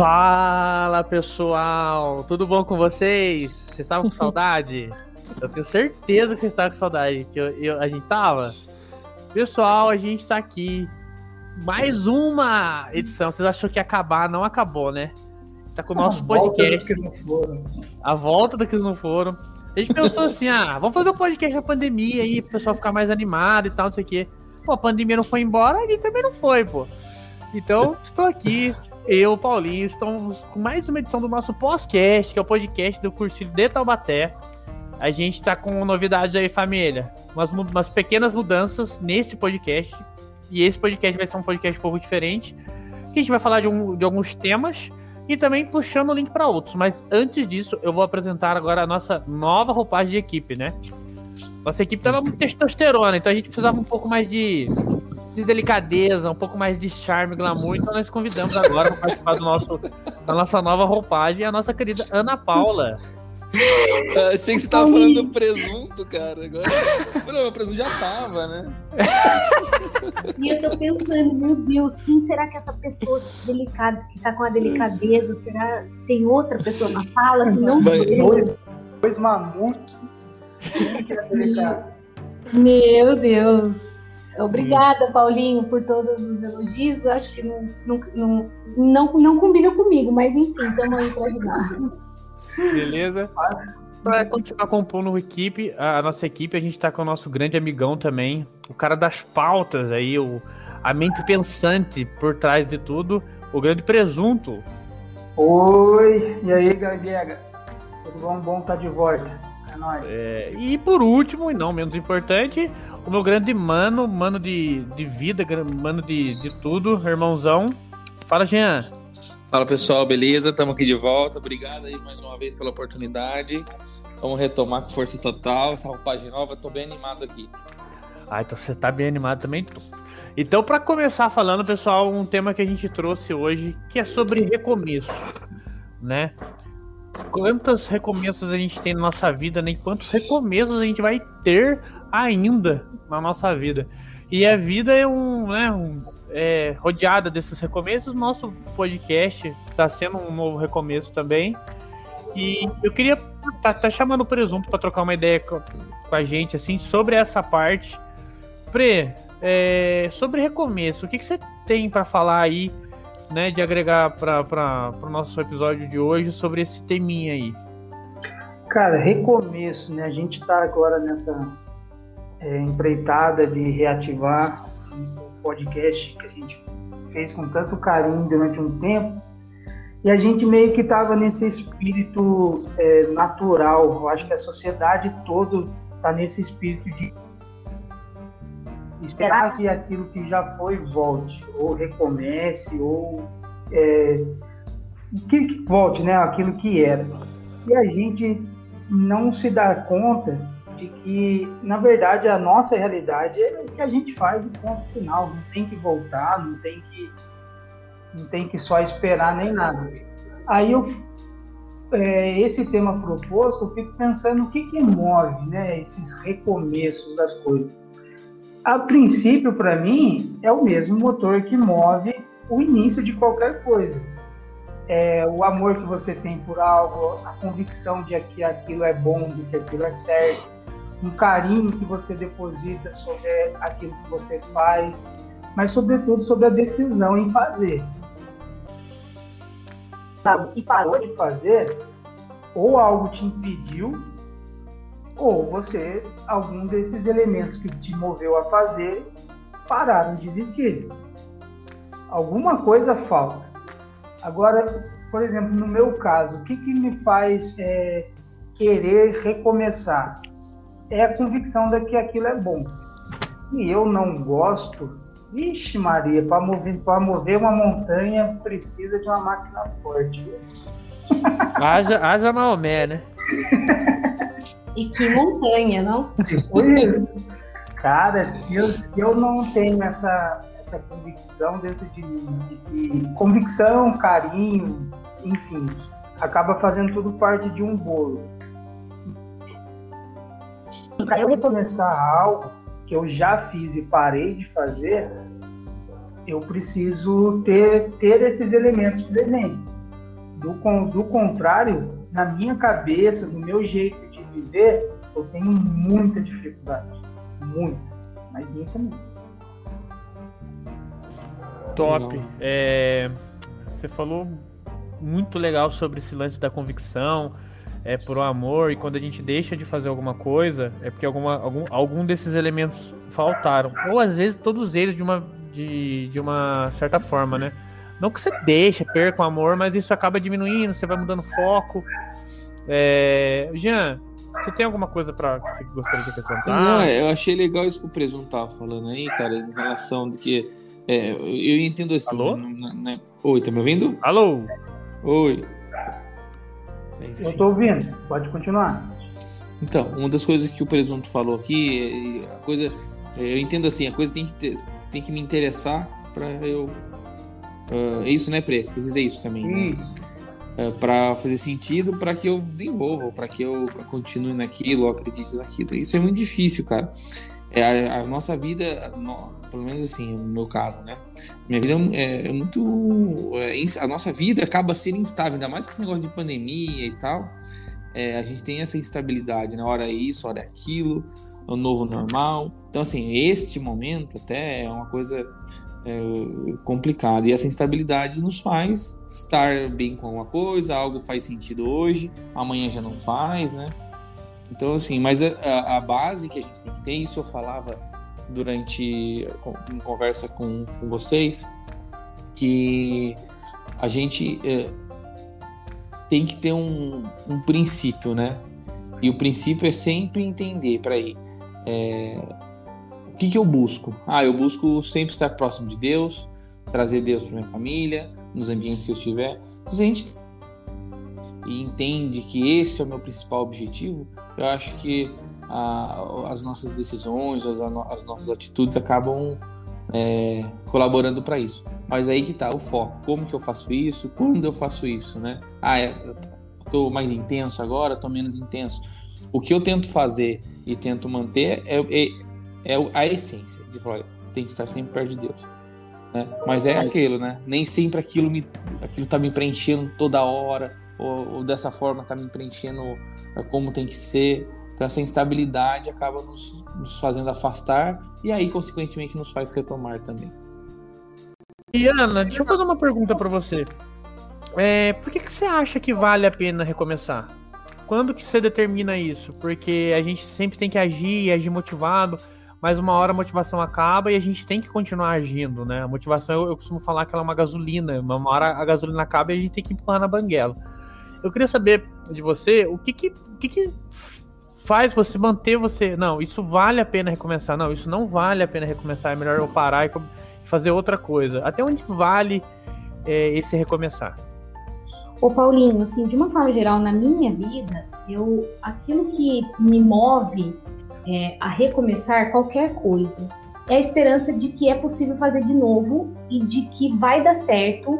Fala pessoal, tudo bom com vocês? Vocês estavam com saudade? Eu tenho certeza que vocês estavam com saudade, que eu, eu, a gente tava. Pessoal, a gente tá aqui. Mais uma edição. Vocês achou que ia acabar? Não acabou, né? Tá com o nosso podcast. A volta do que não foram. A gente pensou assim: ah, vamos fazer um podcast na pandemia aí, pro pessoal ficar mais animado e tal, não sei o quê. Pô, a pandemia não foi embora, a gente também não foi, pô. Então, estou aqui eu, Paulinho, estamos com mais uma edição do nosso podcast, que é o podcast do Cursilho de Taubaté. A gente está com novidades aí, família. Umas, umas pequenas mudanças nesse podcast. E esse podcast vai ser um podcast um pouco diferente. Que a gente vai falar de, um, de alguns temas e também puxando o link para outros. Mas antes disso, eu vou apresentar agora a nossa nova roupagem de equipe, né? Nossa equipe tava muito testosterona, então a gente precisava um pouco mais de de delicadeza, um pouco mais de charme, glamour. Então nós convidamos agora para participar do nosso, da nossa nova roupagem a nossa querida Ana Paula. Eu achei que você tava falando do presunto, cara. Agora. Não, o presunto já tava, né? E eu tô pensando, meu Deus, quem será que essa pessoa delicada, que tá com a delicadeza, será tem outra pessoa na sala que não sou Dois, dois mamutes. Meu Deus. Obrigada, Paulinho, por todos os elogios. Acho que não, não, não, não, não combina comigo, mas enfim, estamos aí para ajudar. Beleza? Para continuar compondo a equipe, a nossa equipe, a gente está com o nosso grande amigão também, o cara das pautas aí, o, a mente pensante por trás de tudo, o grande presunto. Oi, e aí, galera? Tudo bom? Bom tá de volta. É nóis. É, e por último, e não menos importante, o meu grande mano, mano de, de vida, mano de, de tudo, irmãozão. Fala, Jean. Fala pessoal, beleza? Estamos aqui de volta. Obrigado aí mais uma vez pela oportunidade. Vamos retomar com força total essa roupagem nova. Tô bem animado aqui. Ah, então você tá bem animado também. Então, para começar falando, pessoal, um tema que a gente trouxe hoje, que é sobre recomeço, né? Quantos recomeços a gente tem na nossa vida, nem né? quantos recomeços a gente vai ter ainda na nossa vida. E a vida é um, né, um, é, rodeada desses recomeços. Nosso podcast está sendo um novo recomeço também. E eu queria tá, tá chamando o Presunto para trocar uma ideia com, com, a gente assim sobre essa parte. Pre, é, sobre recomeço, o que, que você tem para falar aí, né, de agregar para o nosso episódio de hoje sobre esse teminha aí? Cara, recomeço, né? A gente está agora nessa é, empreitada de reativar o podcast que a gente fez com tanto carinho durante um tempo. E a gente meio que estava nesse espírito é, natural. Eu acho que a sociedade toda está nesse espírito de esperar que aquilo que já foi volte, ou recomece, ou é, que, que volte, né? Aquilo que era. E a gente não se dá conta de que, na verdade, a nossa realidade é o que a gente faz e ponto final. Não tem que voltar, não tem que, não tem que só esperar nem nada. Aí eu, é, esse tema proposto, eu fico pensando o que, que move né, esses recomeços das coisas. A princípio, para mim, é o mesmo motor que move o início de qualquer coisa. É, o amor que você tem por algo, a convicção de que aquilo é bom, de que aquilo é certo, um carinho que você deposita sobre aquilo que você faz, mas sobretudo sobre a decisão em fazer. Sabe? E parou de fazer, ou algo te impediu, ou você, algum desses elementos que te moveu a fazer, pararam de existir. Alguma coisa falta. Agora, por exemplo, no meu caso, o que, que me faz é, querer recomeçar? É a convicção de que aquilo é bom. Se eu não gosto, vixe Maria, para mover, mover uma montanha precisa de uma máquina forte. Haja, haja Maomé, né? E que montanha, não? Isso. Cara, se eu, se eu não tenho essa, essa convicção dentro de mim, de, de convicção, carinho, enfim, acaba fazendo tudo parte de um bolo para eu recomeçar algo que eu já fiz e parei de fazer, eu preciso ter, ter esses elementos presentes. Do, do contrário, na minha cabeça, no meu jeito de viver, eu tenho muita dificuldade. Muita. Mas muita mesmo. Top. É, você falou muito legal sobre esse lance da convicção, é por um amor, e quando a gente deixa de fazer alguma coisa, é porque alguma, algum, algum desses elementos faltaram. Ou às vezes todos eles de uma, de, de uma certa forma, né? Não que você deixe, perca o amor, mas isso acaba diminuindo, você vai mudando foco. É... Jean, você tem alguma coisa para que você gostaria de acrescentar? Não, eu achei legal isso que o Presunto tava falando aí, cara, em relação de que é, eu entendo assim. Alô? Na, na... Oi, tá me ouvindo? Alô? Oi. Eu tô ouvindo, pode continuar. Então, uma das coisas que o presunto falou aqui, a coisa, eu entendo assim, a coisa tem que ter, tem que me interessar para eu, uh, é isso, né, Preço? Quer dizer isso também, né? Uh, para fazer sentido, para que eu desenvolva, para que eu continue naquilo, acredite naquilo. Isso é muito difícil, cara. É, a, a nossa vida, no, pelo menos assim, no meu caso, né? Minha vida é, é muito. É, a nossa vida acaba sendo instável, ainda mais com esse negócio de pandemia e tal. É, a gente tem essa instabilidade, na né? hora é isso, hora é aquilo, o novo normal. Então, assim, este momento até é uma coisa é, complicada. E essa instabilidade nos faz estar bem com alguma coisa, algo faz sentido hoje, amanhã já não faz, né? Então, assim, mas a, a base que a gente tem que ter, isso eu falava durante em conversa com, com vocês que a gente é, tem que ter um, um, princípio, né? E o princípio é sempre entender, para aí, é, o que, que eu busco? Ah, eu busco sempre estar próximo de Deus, trazer Deus para minha família, nos ambientes que eu estiver. Se a gente entende que esse é o meu principal objetivo, eu acho que a, as nossas decisões, as, as nossas atitudes acabam é, colaborando para isso. Mas aí que tá o foco. Como que eu faço isso? Quando eu faço isso, né? Ah, é, tô mais intenso agora, tô menos intenso. O que eu tento fazer e tento manter é, é, é a essência de falar, tem que estar sempre perto de Deus. Né? Mas é aquilo, né? Nem sempre aquilo me, aquilo tá me preenchendo toda hora ou, ou dessa forma tá me preenchendo é, como tem que ser. Então, essa instabilidade acaba nos, nos fazendo afastar e aí, consequentemente, nos faz retomar também. E Ana, deixa eu fazer uma pergunta para você. É, por que, que você acha que vale a pena recomeçar? Quando que você determina isso? Porque a gente sempre tem que agir agir motivado, mas uma hora a motivação acaba e a gente tem que continuar agindo, né? A motivação, eu, eu costumo falar que ela é uma gasolina. Uma hora a gasolina acaba e a gente tem que empurrar na banguela. Eu queria saber de você o que que, o que, que faz você manter você. Não, isso vale a pena recomeçar. Não, isso não vale a pena recomeçar. É melhor eu parar e fazer outra coisa. Até onde vale é, esse recomeçar? Ô Paulinho, assim, de uma forma geral, na minha vida, eu aquilo que me move é, a recomeçar qualquer coisa é a esperança de que é possível fazer de novo e de que vai dar certo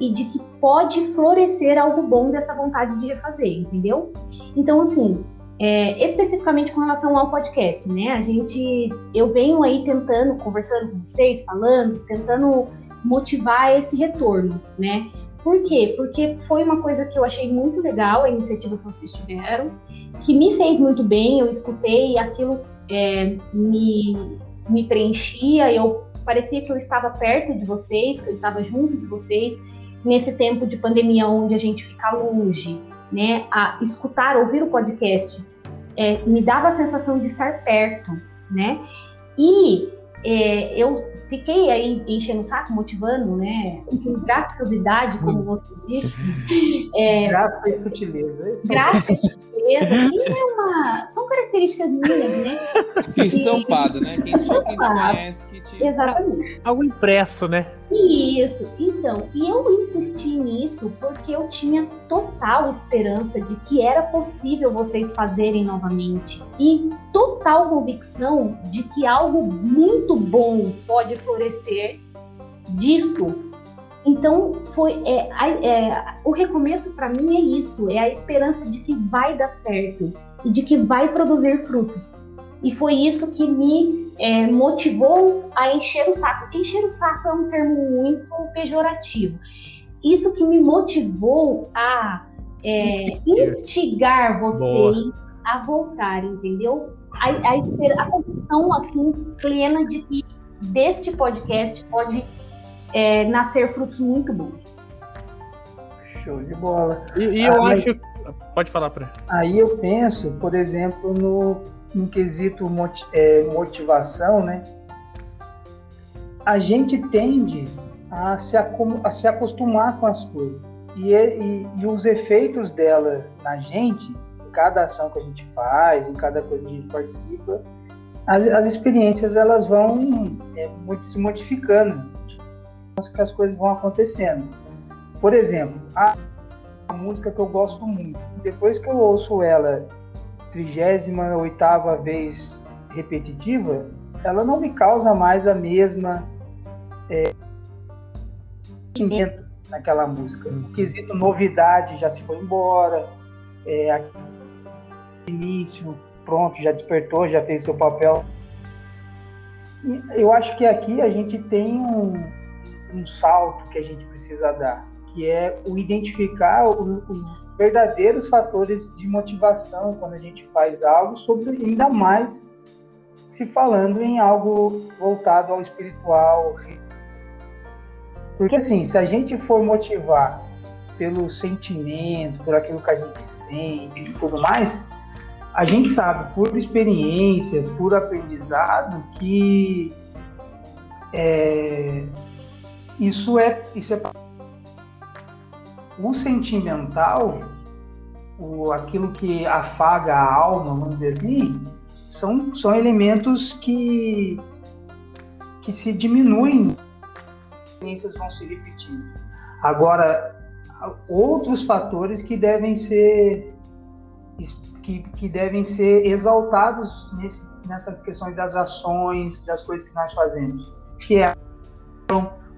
e de que pode florescer algo bom dessa vontade de refazer, entendeu? Então, assim, é, especificamente com relação ao podcast, né? A gente, eu venho aí tentando, conversando com vocês, falando, tentando motivar esse retorno, né? Por quê? Porque foi uma coisa que eu achei muito legal, a iniciativa que vocês tiveram, que me fez muito bem, eu escutei e aquilo é, me, me preenchia, eu parecia que eu estava perto de vocês, que eu estava junto de vocês, nesse tempo de pandemia onde a gente fica longe, né, a escutar, ouvir o podcast, é, me dava a sensação de estar perto, né? E é, eu fiquei aí enchendo o saco, motivando, né? Com graciosidade, como você disse. É, graça e sutileza. Graça e sutileza. é uma, são características minhas, né? estampado, né? Quem só quem te conhece que te. Exatamente. Algo impresso, né? Isso. Então, e eu insisti nisso porque eu tinha total esperança de que era possível vocês fazerem novamente. E total convicção de que algo muito bom pode florescer disso. Então, foi é, é, o recomeço para mim é isso, é a esperança de que vai dar certo e de que vai produzir frutos. E foi isso que me é, motivou a encher o saco. Encher o saco é um termo muito pejorativo. isso que me motivou a é, instigar vocês Boa. a voltar, entendeu? A, a, a condição assim plena de que deste podcast pode é, nascer frutos muito bons. Show de bola. E, e eu ah, acho. Pode falar para. Aí eu penso, por exemplo, no, no quesito é, motivação, né? A gente tende a se, a se acostumar com as coisas. E, e, e, os efeitos dela na gente, em cada ação que a gente faz, em cada coisa que a gente participa, as, as experiências elas vão é, se modificando, que as coisas vão acontecendo. Por exemplo, a, música que eu gosto muito, depois que eu ouço ela 38 vez repetitiva, ela não me causa mais a mesma é, sentimento naquela música. O quesito novidade já se foi embora, é, início, pronto, já despertou, já fez seu papel. Eu acho que aqui a gente tem um, um salto que a gente precisa dar, que é o identificar os verdadeiros fatores de motivação quando a gente faz algo, sobre ainda mais se falando em algo voltado ao espiritual. Porque assim, se a gente for motivar pelo sentimento, por aquilo que a gente sente e tudo mais, a gente sabe por experiência, por aprendizado, que é, isso é isso é o sentimental, o, aquilo que afaga a alma, vamos dizer assim, são, são elementos que, que se diminuem, experiências vão se repetindo. Agora, outros fatores que devem ser que, que devem ser exaltados nesse, nessa questão das ações, das coisas que nós fazemos, que é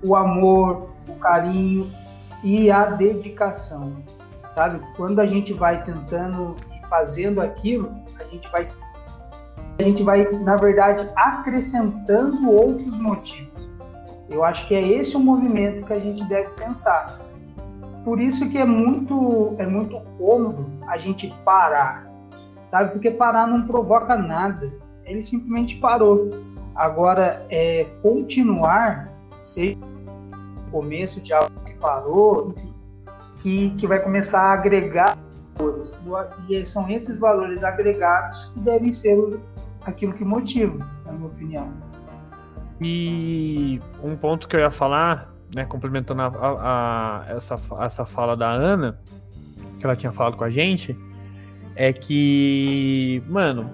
o amor, o carinho, e a dedicação, sabe? Quando a gente vai tentando e fazendo aquilo, a gente vai a gente vai, na verdade, acrescentando outros motivos. Eu acho que é esse o movimento que a gente deve pensar. Por isso que é muito é muito cômodo a gente parar, sabe? Porque parar não provoca nada. Ele simplesmente parou. Agora, é continuar, seja começo de algo que parou, enfim, que, que vai começar a agregar valores. E são esses valores agregados que devem ser aquilo que motiva, na minha opinião. E um ponto que eu ia falar, né, complementando a, a, a, essa, essa fala da Ana, que ela tinha falado com a gente, é que, mano,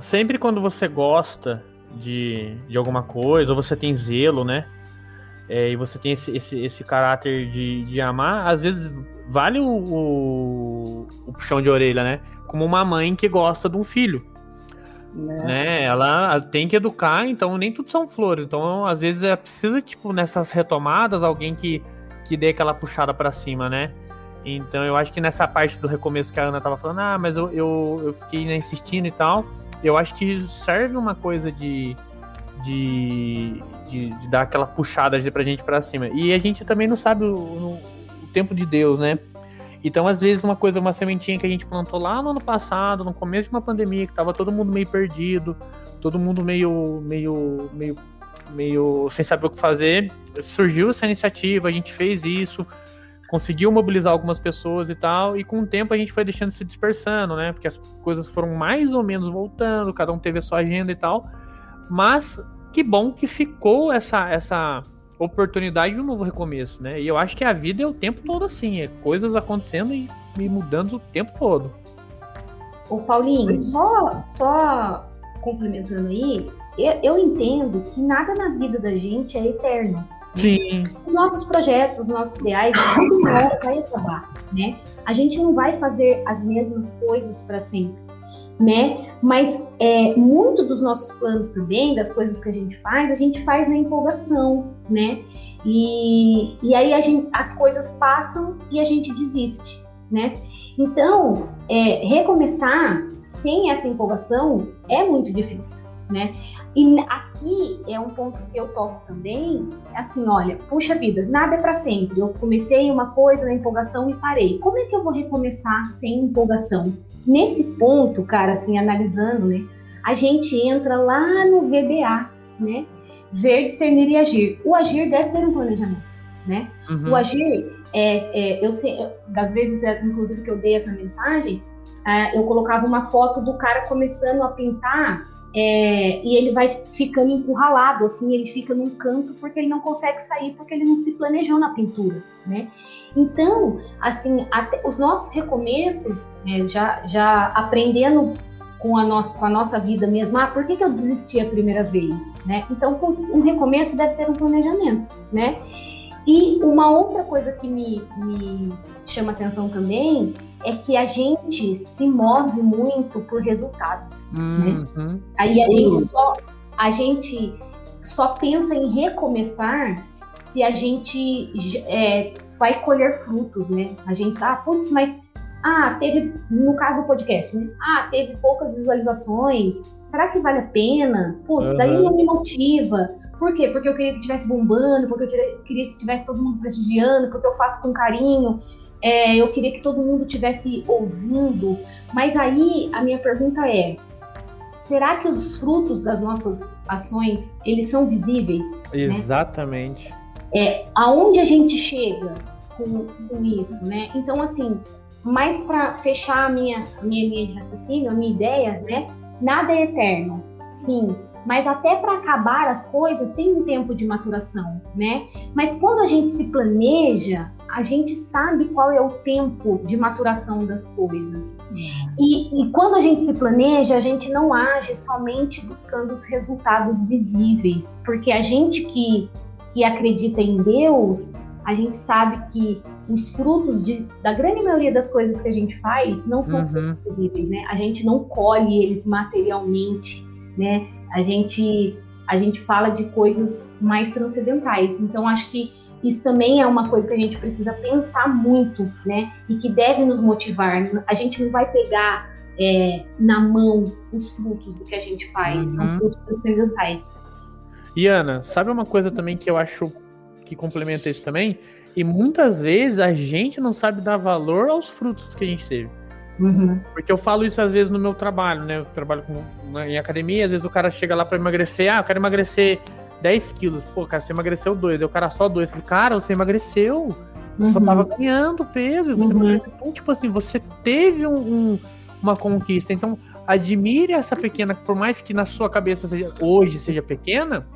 sempre quando você gosta de, de alguma coisa, ou você tem zelo, né? É, e você tem esse, esse, esse caráter de, de amar, às vezes vale o, o, o, puxão de orelha, né? Como uma mãe que gosta de um filho. Né? né? Ela tem que educar, então nem tudo são flores. Então, às vezes, é precisa, tipo, nessas retomadas, alguém que, que dê aquela puxada para cima, né? Então, eu acho que nessa parte do recomeço que a Ana tava falando, ah, mas eu, eu, eu fiquei né, insistindo e tal, eu acho que serve uma coisa de de, de, de, dar aquela puxada pra gente pra cima. E a gente também não sabe o, o, o, tempo de Deus, né? Então, às vezes, uma coisa, uma sementinha que a gente plantou lá no ano passado, no começo de uma pandemia, que tava todo mundo meio perdido, todo mundo meio, meio, meio, meio sem saber o que fazer, surgiu essa iniciativa, a gente fez isso, conseguiu mobilizar algumas pessoas e tal, e com o tempo a gente foi deixando se dispersando, né? Porque as coisas foram mais ou menos voltando, cada um teve a sua agenda e tal. Mas que bom que ficou essa, essa oportunidade de um novo recomeço, né? E eu acho que a vida é o tempo todo assim, é coisas acontecendo e, e mudando o tempo todo. O Paulinho, só, só complementando aí, eu, eu, entendo que nada na vida da gente é eterno. Sim. Os nossos projetos, os nossos ideais, tudo vai acabar, né? A gente não vai fazer as mesmas coisas para sempre né? Mas é, muito dos nossos planos também, das coisas que a gente faz, a gente faz na empolgação, né? E, e aí gente, as coisas passam e a gente desiste, né? Então, é, recomeçar sem essa empolgação é muito difícil, né? E aqui é um ponto que eu toco também, assim, olha, puxa vida, nada é para sempre. Eu comecei uma coisa na empolgação e parei. Como é que eu vou recomeçar sem empolgação? Nesse ponto, cara, assim, analisando, né, a gente entra lá no VBA, né? Ver, discernir e agir. O agir deve ter um planejamento, né? Uhum. O agir, é, é, eu sei, das vezes, é, inclusive, que eu dei essa mensagem, é, eu colocava uma foto do cara começando a pintar é, e ele vai ficando encurralado, assim, ele fica num canto porque ele não consegue sair, porque ele não se planejou na pintura, né? Então, assim, até, os nossos recomeços, é, já, já aprendendo com a, nossa, com a nossa vida mesmo, ah, por que, que eu desisti a primeira vez, né? Então, um recomeço deve ter um planejamento, né? E uma outra coisa que me, me chama atenção também é que a gente se move muito por resultados, né? uhum. né? Aí a gente só a gente só pensa em recomeçar se a gente é, vai colher frutos, né? A gente, ah, putz, mas ah, teve, no caso do podcast, né? Ah, teve poucas visualizações. Será que vale a pena? Putz, uhum. daí não me motiva. Por quê? Porque eu queria que tivesse bombando, porque eu queria que tivesse todo mundo prestigiando, porque eu faço com carinho. É, eu queria que todo mundo tivesse ouvindo. Mas aí a minha pergunta é: será que os frutos das nossas ações eles são visíveis? Né? Exatamente. Né? É, aonde a gente chega com, com isso, né? Então, assim, mais para fechar a minha, a minha linha de raciocínio, a minha ideia, né? Nada é eterno, sim, mas até para acabar as coisas tem um tempo de maturação, né? Mas quando a gente se planeja, a gente sabe qual é o tempo de maturação das coisas. E, e, quando a gente se planeja, a gente não age somente buscando os resultados visíveis, porque a gente que, que acredita em Deus, a gente sabe que os frutos de, da grande maioria das coisas que a gente faz não são uhum. visíveis, né? A gente não colhe eles materialmente, né? A gente a gente fala de coisas mais transcendentais. Então acho que isso também é uma coisa que a gente precisa pensar muito, né? E que deve nos motivar. A gente não vai pegar é, na mão os frutos do que a gente faz, uhum. são frutos transcendentais. E Ana, sabe uma coisa também que eu acho que complementa isso também? E muitas vezes a gente não sabe dar valor aos frutos que a gente teve. Uhum. Porque eu falo isso às vezes no meu trabalho, né? Eu trabalho com, em academia, às vezes o cara chega lá para emagrecer, ah, eu quero emagrecer 10 quilos. Pô, cara, você emagreceu 2, o cara só 2. Falei, cara, você emagreceu. Você uhum. só tava ganhando peso. Você uhum. Então, tipo assim, você teve um, um, uma conquista. Então, admire essa pequena, por mais que na sua cabeça seja, hoje seja pequena,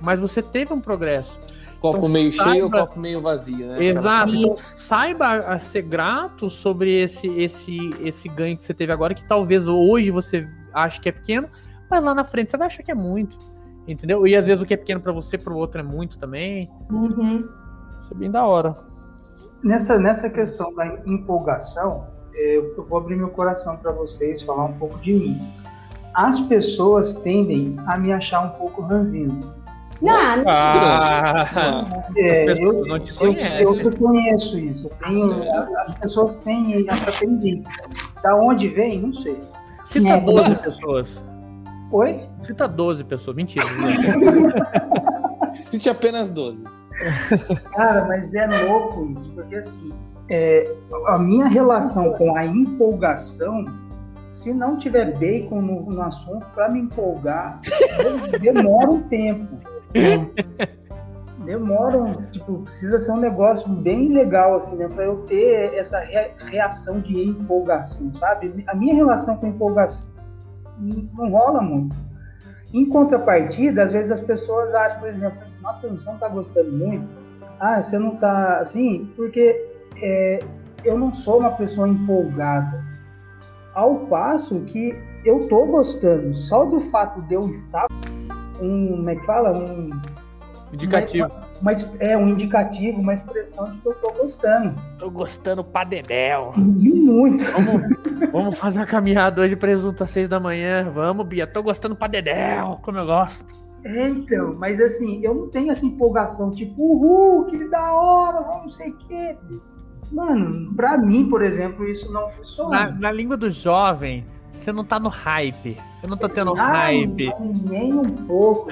mas você teve um progresso. Copo então, meio saiba... cheio ou copo meio vazio, né? Exato. Então, saiba a ser grato sobre esse, esse, esse ganho que você teve agora, que talvez hoje você ache que é pequeno, mas lá na frente você vai achar que é muito. Entendeu? E às vezes o que é pequeno para você, para o outro é muito também. Uhum. Isso é bem da hora. Nessa, nessa questão da empolgação, é, eu vou abrir meu coração para vocês, falar um pouco de mim. As pessoas tendem a me achar um pouco ranzinho. Não, não ah, é, eu, não te eu, eu, conheço isso. Tenho, as pessoas têm essa tendência. Da onde vem, não sei. Cita é, 12 pessoas. Oi? Cita 12 pessoas. Mentira. Cite apenas 12. Cara, mas é louco isso, porque assim, é, a minha relação com a empolgação, se não tiver bacon no, no assunto, para me empolgar, demora um tempo. Demora, tipo, precisa ser um negócio bem legal, assim, né? Pra eu ter essa reação de empolgação, sabe? A minha relação com empolgação não rola muito. Em contrapartida, às vezes as pessoas acham, por exemplo, assim, Matheus, você não tá gostando muito? Ah, você não tá assim? Porque é, eu não sou uma pessoa empolgada. Ao passo que eu tô gostando, só do fato de eu estar um, como é que fala? Um indicativo. Mas é um indicativo, uma expressão de que eu tô gostando. Tô gostando pra dedéu. E muito. Vamos, vamos fazer uma caminhada hoje presunto às seis da manhã. Vamos, Bia. Tô gostando pra dedéu, como eu gosto. É, então, mas assim, eu não tenho essa empolgação, tipo, uhul, que da hora, vamos não sei o quê. Mano, pra mim, por exemplo, isso não funciona. Na, na língua do jovem, você não tá no hype. Eu não tô tendo ah, hype. Nem um pouco.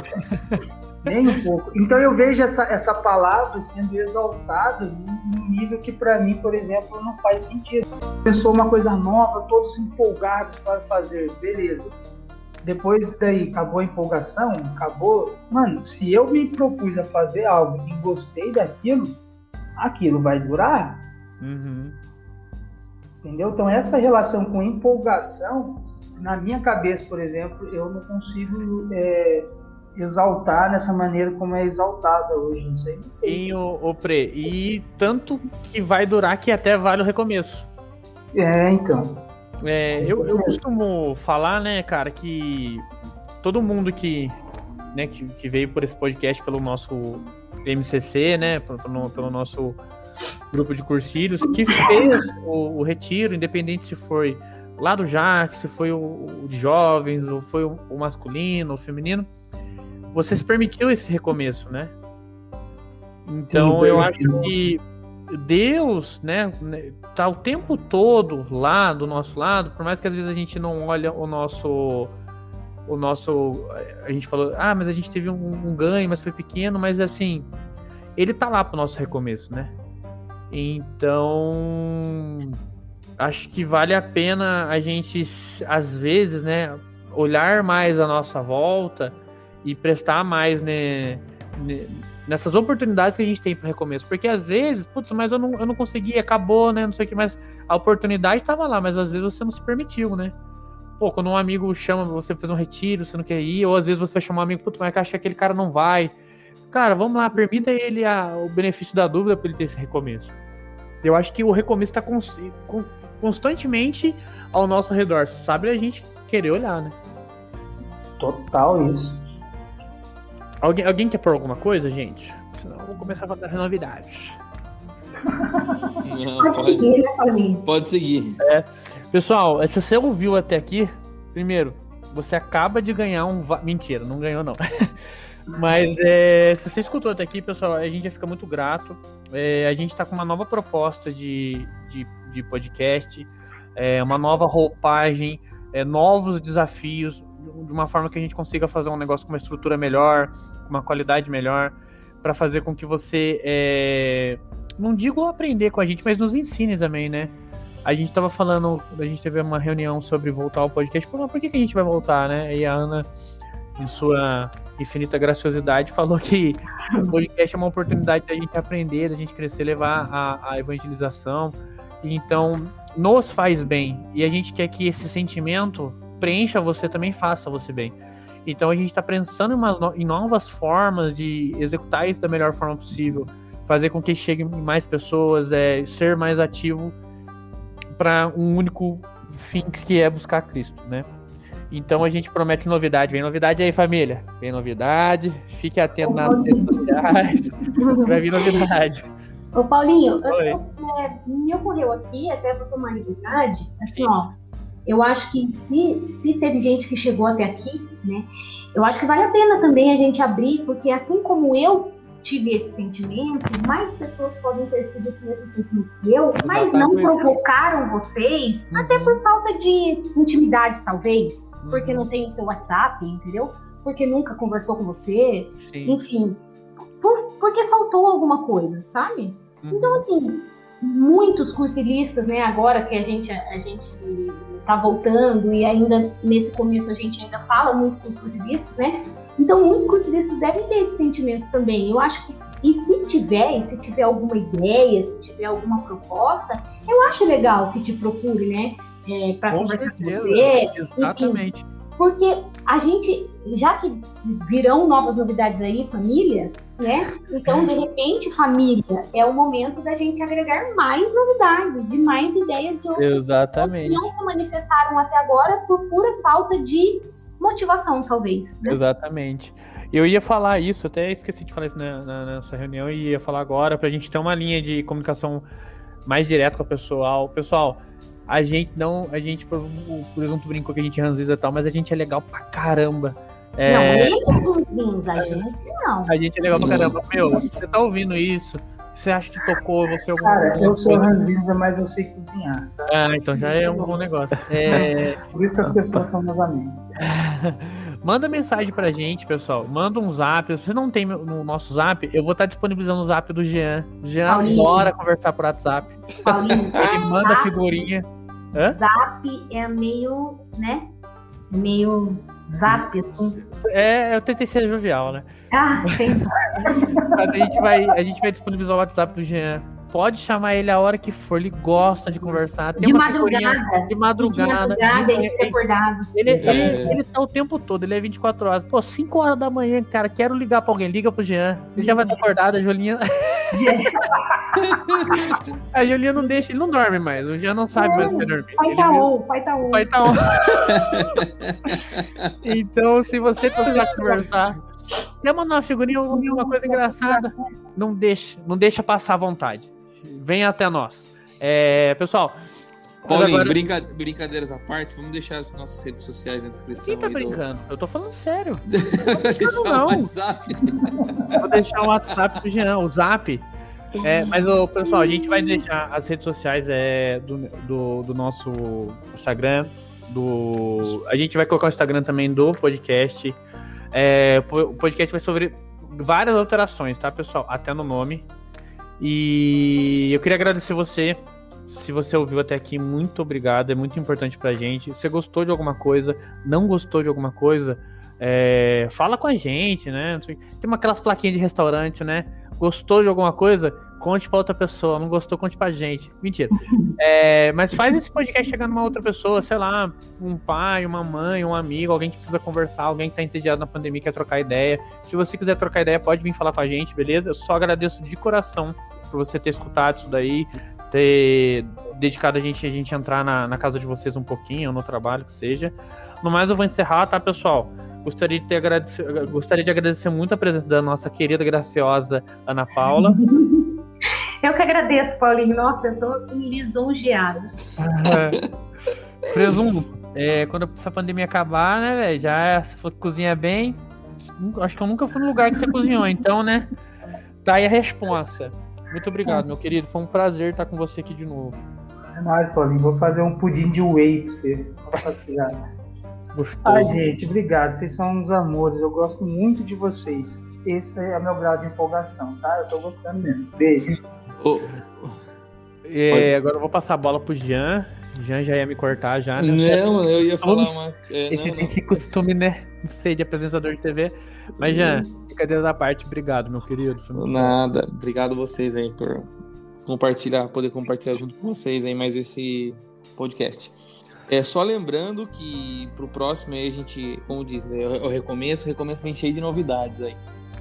nem um pouco. Então eu vejo essa, essa palavra sendo exaltada num nível que para mim, por exemplo, não faz sentido. Pensou uma coisa nova, todos empolgados para fazer, beleza. Depois daí acabou a empolgação, acabou. Mano, se eu me propus a fazer algo e gostei daquilo, aquilo vai durar. Uhum. Entendeu? Então essa relação com empolgação, na minha cabeça, por exemplo, eu não consigo é, exaltar nessa maneira como é exaltada hoje. Não sei, não sei. E o, o Pre, e tanto que vai durar que até vale o recomeço. É, então. É, eu, eu costumo falar, né, cara, que todo mundo que, né, que, que veio por esse podcast pelo nosso MCC, né, pelo, pelo nosso grupo de cursilhos, que fez o, o, retiro, independente se foi lá do Jax, se foi o, o de jovens, ou foi o, o masculino, ou feminino, você se permitiu esse recomeço, né? Então Sim, eu acho que Deus, né, né, tá o tempo todo lá do nosso lado, por mais que às vezes a gente não olha o nosso o nosso a gente falou, ah, mas a gente teve um, um ganho, mas foi pequeno, mas assim, ele tá lá pro nosso recomeço, né? Então, acho que vale a pena a gente às vezes, né, olhar mais a nossa volta e prestar mais, né, nessas oportunidades que a gente tem para recomeço. Porque às vezes, putz, mas eu não, eu não consegui, acabou, né? Não sei o que, mas a oportunidade estava lá, mas às vezes você não se permitiu, né? Pô, quando um amigo chama você fazer um retiro, você não quer ir, ou às vezes você vai chamar um amigo, putz, mas acha que aquele cara não vai. Cara, vamos lá, permita ele a, o benefício da dúvida para ele ter esse recomeço. Eu acho que o recomeço está constantemente ao nosso redor, sabe a gente querer olhar, né? Total isso. Alguém, alguém quer pôr alguma coisa, gente? Senão eu vou começar a falar das novidades. Não, pode, pode, seguir, né, Pode seguir. É. Pessoal, se você ouviu até aqui, primeiro, você acaba de ganhar um. Mentira, não ganhou, não. Mas é, se você escutou até aqui, pessoal, a gente já fica muito grato. É, a gente está com uma nova proposta de, de, de podcast, é, uma nova roupagem, é, novos desafios, de uma forma que a gente consiga fazer um negócio com uma estrutura melhor, uma qualidade melhor, para fazer com que você, é, não digo aprender com a gente, mas nos ensine também, né? A gente tava falando, a gente teve uma reunião sobre voltar ao podcast, falou, por que, que a gente vai voltar, né? E a Ana, em sua infinita graciosidade, falou que o podcast é uma oportunidade da gente aprender, da gente crescer, levar a, a evangelização. Então, nos faz bem. E a gente quer que esse sentimento preencha você também faça você bem. Então a gente está pensando em, em, novas formas de executar isso da melhor forma possível, fazer com que chegue mais pessoas, é, ser mais ativo para um único fim que é buscar Cristo, né? Então a gente promete novidade. Vem novidade aí, família. Vem novidade. Fique atento nas redes sociais. Vai vir novidade. Ô, Paulinho, é, me ocorreu aqui, até para tomar liberdade, assim, Sim. ó, eu acho que se, se teve gente que chegou até aqui, né, eu acho que vale a pena também a gente abrir, porque assim como eu tive esse sentimento, mais pessoas podem ter tido esse mesmo sentimento que eu, mas não provocaram vocês, uhum. até por falta de intimidade, talvez, uhum. porque não tem o seu WhatsApp, entendeu? Porque nunca conversou com você, Sim. enfim, por, porque faltou alguma coisa, sabe? Uhum. Então, assim, muitos cursilistas, né, agora que a gente a gente está voltando e ainda nesse começo a gente ainda fala muito com os cursilistas, né? Então muitos cursilistas devem ter esse sentimento também. Eu acho que e se tiver, e se tiver alguma ideia, se tiver alguma proposta, eu acho legal que te procure, né? É, para conversar certeza, com você. Exatamente. Enfim, porque a gente, já que virão novas novidades aí, família, né? Então, de repente, família, é o momento da gente agregar mais novidades, de mais ideias de outras Exatamente. que não se manifestaram até agora por pura falta de motivação, talvez. Né? Exatamente. Eu ia falar isso, até esqueci de falar isso na, na, nessa reunião e ia falar agora, para a gente ter uma linha de comunicação mais direta com o pessoal. Pessoal, a gente não. A gente, por, por exemplo, brincou que a gente ranziza e tal, mas a gente é legal pra caramba. É... Não, a gente não. A gente é legal pra caramba. Meu, se você tá ouvindo isso, você acha que tocou você alguma Cara, eu sou ranzinza, mas eu sei cozinhar. Tá? Ah, então já é um bom negócio. É... Por isso que as pessoas são meus amigos. Manda mensagem pra gente, pessoal. Manda um zap. Se você não tem no nosso zap, eu vou estar disponibilizando o zap do Jean. Jean Paulinho. adora conversar por WhatsApp. Paulinho. Ele manda zap, figurinha. Hã? Zap é meio, né? Meio zap, assim. É, eu tentei ser jovial, né? Ah, tem. a gente vai, a gente vai disponibilizar o WhatsApp do Jean pode chamar ele a hora que for, ele gosta de conversar. Tem de madrugada. De madrugada. De madrugada, ele fica acordado. Ele, ele, ele, ele tá o tempo todo, ele é 24 horas. Pô, 5 horas da manhã, cara, quero ligar pra alguém, liga pro Jean. Ele já vai estar acordado, a Julinha. a Julinha não deixa, ele não dorme mais. O Jean não sabe é, mais que dormir. Pai tá on, pai tá on. Pai tá on. então, se você precisar conversar. Quer mandar uma figurinha ou uma coisa engraçada? Não deixa, não deixa passar à vontade venha até nós. É, pessoal. Paulinho, agora... brinca... brincadeiras à parte, vamos deixar as nossas redes sociais na descrição. Quem tá brincando? Do... Eu tô falando sério. Vou deixar não. o WhatsApp. Vou deixar o WhatsApp pro Jean, o Zap. É, mas, o pessoal, a gente vai deixar as redes sociais é, do, do, do, nosso Instagram. Do, a gente vai colocar o Instagram também do podcast. É, o podcast vai sobre várias alterações, tá, pessoal? Até no nome. E eu queria agradecer você. Se você ouviu até aqui, muito obrigado. É muito importante pra gente. Você gostou de alguma coisa, não gostou de alguma coisa, é, fala com a gente, né? Tem aquelas plaquinhas de restaurante, né? Gostou de alguma coisa? Conte pra outra pessoa. Não gostou, conte pra gente. Mentira. É, mas faz esse podcast chegar numa outra pessoa, sei lá, um pai, uma mãe, um amigo, alguém que precisa conversar, alguém que tá entediado na pandemia, quer trocar ideia. Se você quiser trocar ideia, pode vir falar com a gente, beleza? Eu só agradeço de coração por você ter escutado isso daí, ter dedicado a gente a gente entrar na, na casa de vocês um pouquinho, ou no trabalho que seja. No mais, eu vou encerrar, tá, pessoal? Gostaria de, ter agradecer, gostaria de agradecer muito a presença da nossa querida, graciosa Ana Paula. Eu que agradeço, Paulinho. Nossa, eu tô assim, lisonjeada. Presumo, é, quando essa pandemia acabar, né, velho? Já você falou que cozinha bem. Acho que eu nunca fui no lugar que você cozinhou, então, né? Tá aí a resposta. Muito obrigado, meu querido. Foi um prazer estar com você aqui de novo. É nóis, Paulinho. Vou fazer um pudim de whey pra você. Gostoso. Ai, gente, obrigado. Vocês são uns amores. Eu gosto muito de vocês. Esse é o meu grau de empolgação, tá? Eu tô gostando mesmo. Beijo. Oh. É, agora eu vou passar a bola pro Jean. Jean já ia me cortar já. Né? Não, eu ia falar uma. É, Esse não, tem não. costume, né? Não sei, de apresentador de TV. Mas, Jean, brincadeira da parte, obrigado, meu querido. Nada, obrigado vocês aí por compartilhar, poder compartilhar junto com vocês aí mais esse podcast. É só lembrando que pro próximo aí a gente, como diz, é o recomeço, o recomeço vem cheio de novidades aí.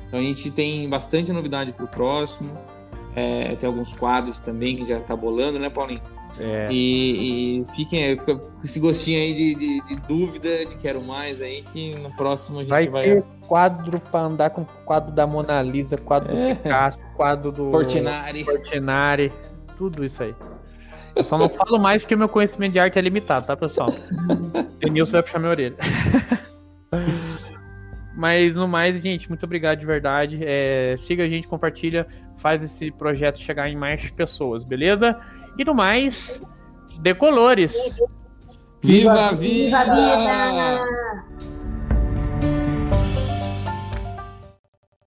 Então a gente tem bastante novidade pro próximo. É, tem alguns quadros também que já tá bolando, né, Paulinho? É. E, e, fiquem, fica com esse gostinho aí de, de, de, dúvida, de quero mais aí, que no próximo a gente vai. Vai ter quadro para andar com quadro da Mona Lisa, quadro é. do Picasso, quadro do Portinari. Portinari, tudo isso aí. Eu só não falo mais porque o meu conhecimento de arte é limitado, tá, pessoal? Denilson vai puxar minha orelha. Mas no mais, gente, muito obrigado de verdade. É, siga a gente, compartilha, faz esse projeto chegar em mais pessoas, beleza? E no mais, decolores. Viva a vida! Viva a vida!